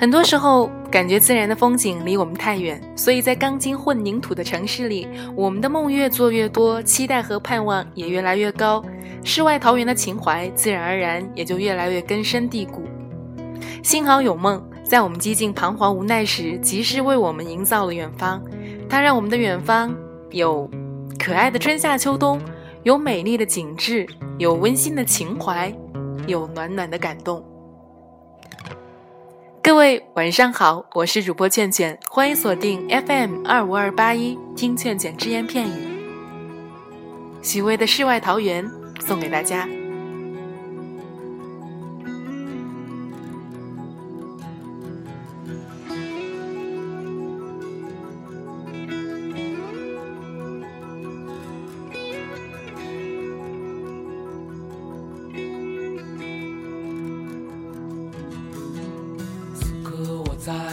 很多时候，感觉自然的风景离我们太远，所以在钢筋混凝土的城市里，我们的梦越做越多，期待和盼望也越来越高，世外桃源的情怀自然而然也就越来越根深蒂固。幸好有梦，在我们几近彷徨无奈时，及时为我们营造了远方。它让我们的远方有可爱的春夏秋冬，有美丽的景致，有温馨的情怀，有暖暖的感动。各位晚上好，我是主播倩倩，欢迎锁定 FM 二五二八一，听倩倩只言片语。许巍的世外桃源送给大家。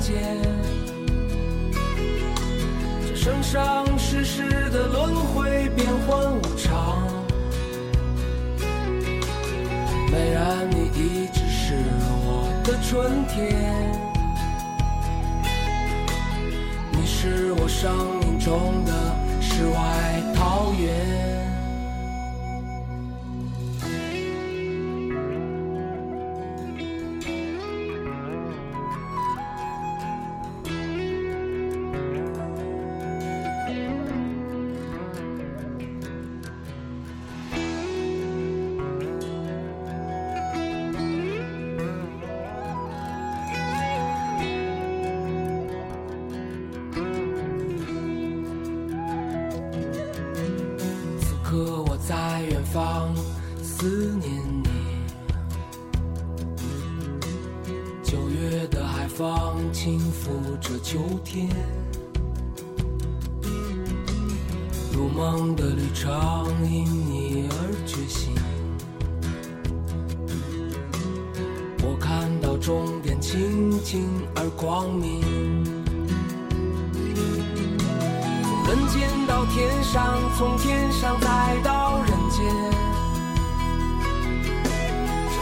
间，这生生世世的轮回，变幻无常。美人，你一直是我的春天，你是我生命中的世外桃源。思念你，九月的海风轻拂着秋天，如梦的旅程因你而觉醒。我看到终点清净而光明，人间到天上，从天上再到人。间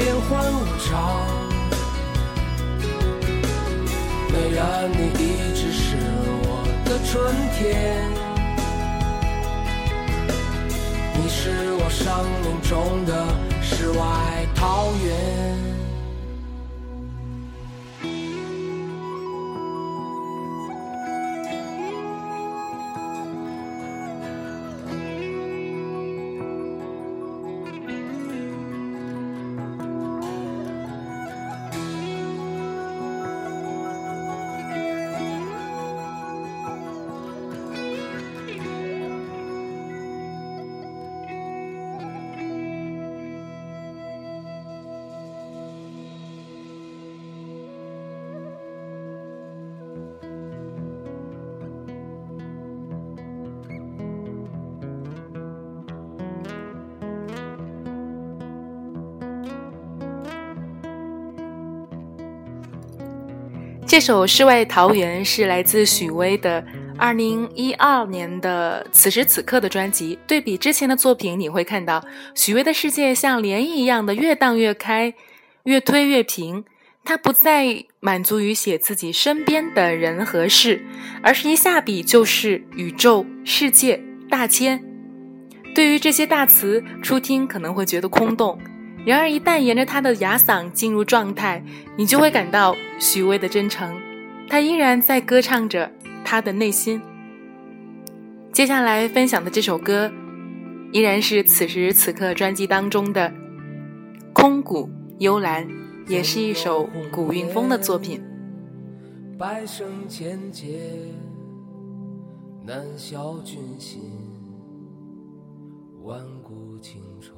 变幻无常。美人，你一直是我的春天，你是我生命中的世外桃源。这首《世外桃源》是来自许巍的二零一二年的此时此刻的专辑。对比之前的作品，你会看到许巍的世界像涟漪一样的越荡越开，越推越平。他不再满足于写自己身边的人和事，而是一下笔就是宇宙、世界、大千。对于这些大词，初听可能会觉得空洞。然而，一旦沿着他的哑嗓进入状态，你就会感到许巍的真诚。他依然在歌唱着他的内心。接下来分享的这首歌，依然是此时此刻专辑当中的《空谷幽兰》，也是一首古韵风的作品。百声千劫，难消君心，万古情仇。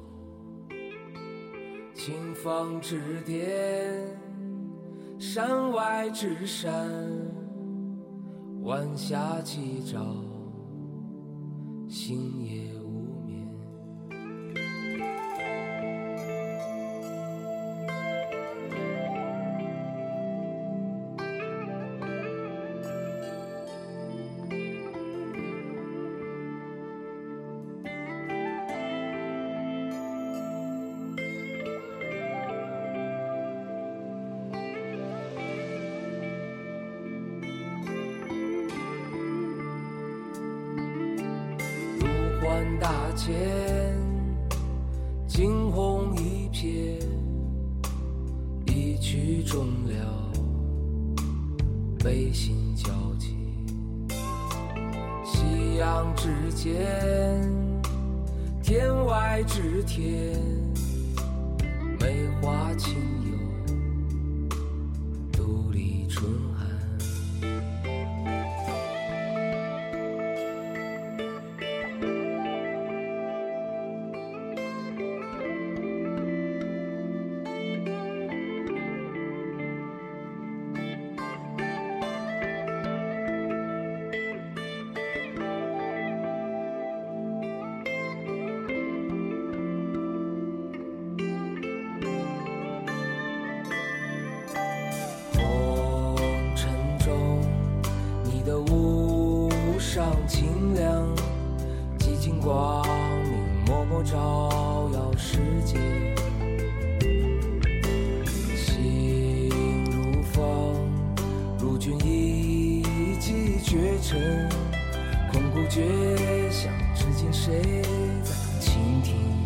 清风之巅，山外之山，晚霞起照，星夜。大千惊鸿一瞥，一曲终了，悲心交集。夕阳之间，天外之天，梅花清幽，独立春上。清凉，寂静光明，默默照耀世界。心如风，如君一骑绝尘，空谷绝响，至今谁在倾听？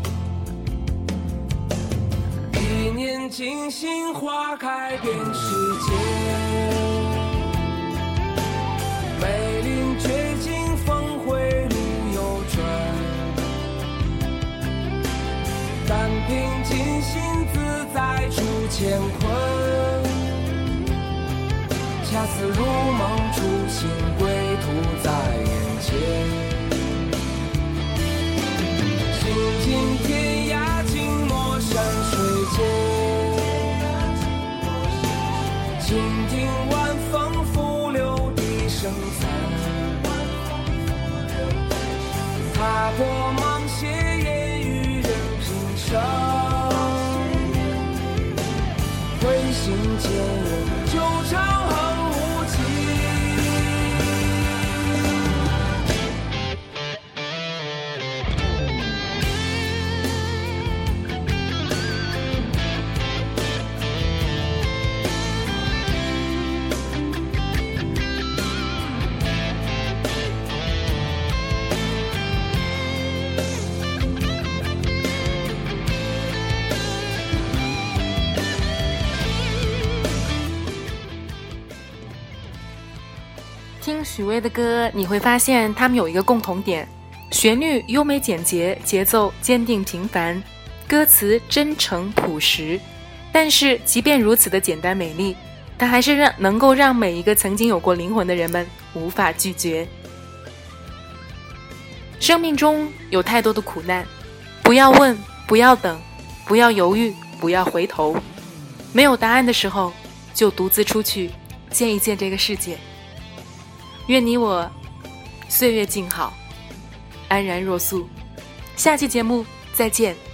一念惊心，花开遍世界。乾似如梦初醒，归途在眼前。行尽天涯，静默山水间，倾听晚风拂柳笛声残，踏破芒鞋，烟雨任平生。回心间旧潮。听许巍的歌，你会发现他们有一个共同点：旋律优美简洁，节奏坚定平凡，歌词真诚朴实。但是，即便如此的简单美丽，它还是让能够让每一个曾经有过灵魂的人们无法拒绝。生命中有太多的苦难，不要问，不要等，不要犹豫，不要回头。没有答案的时候，就独自出去见一见这个世界。愿你我岁月静好，安然若素。下期节目再见。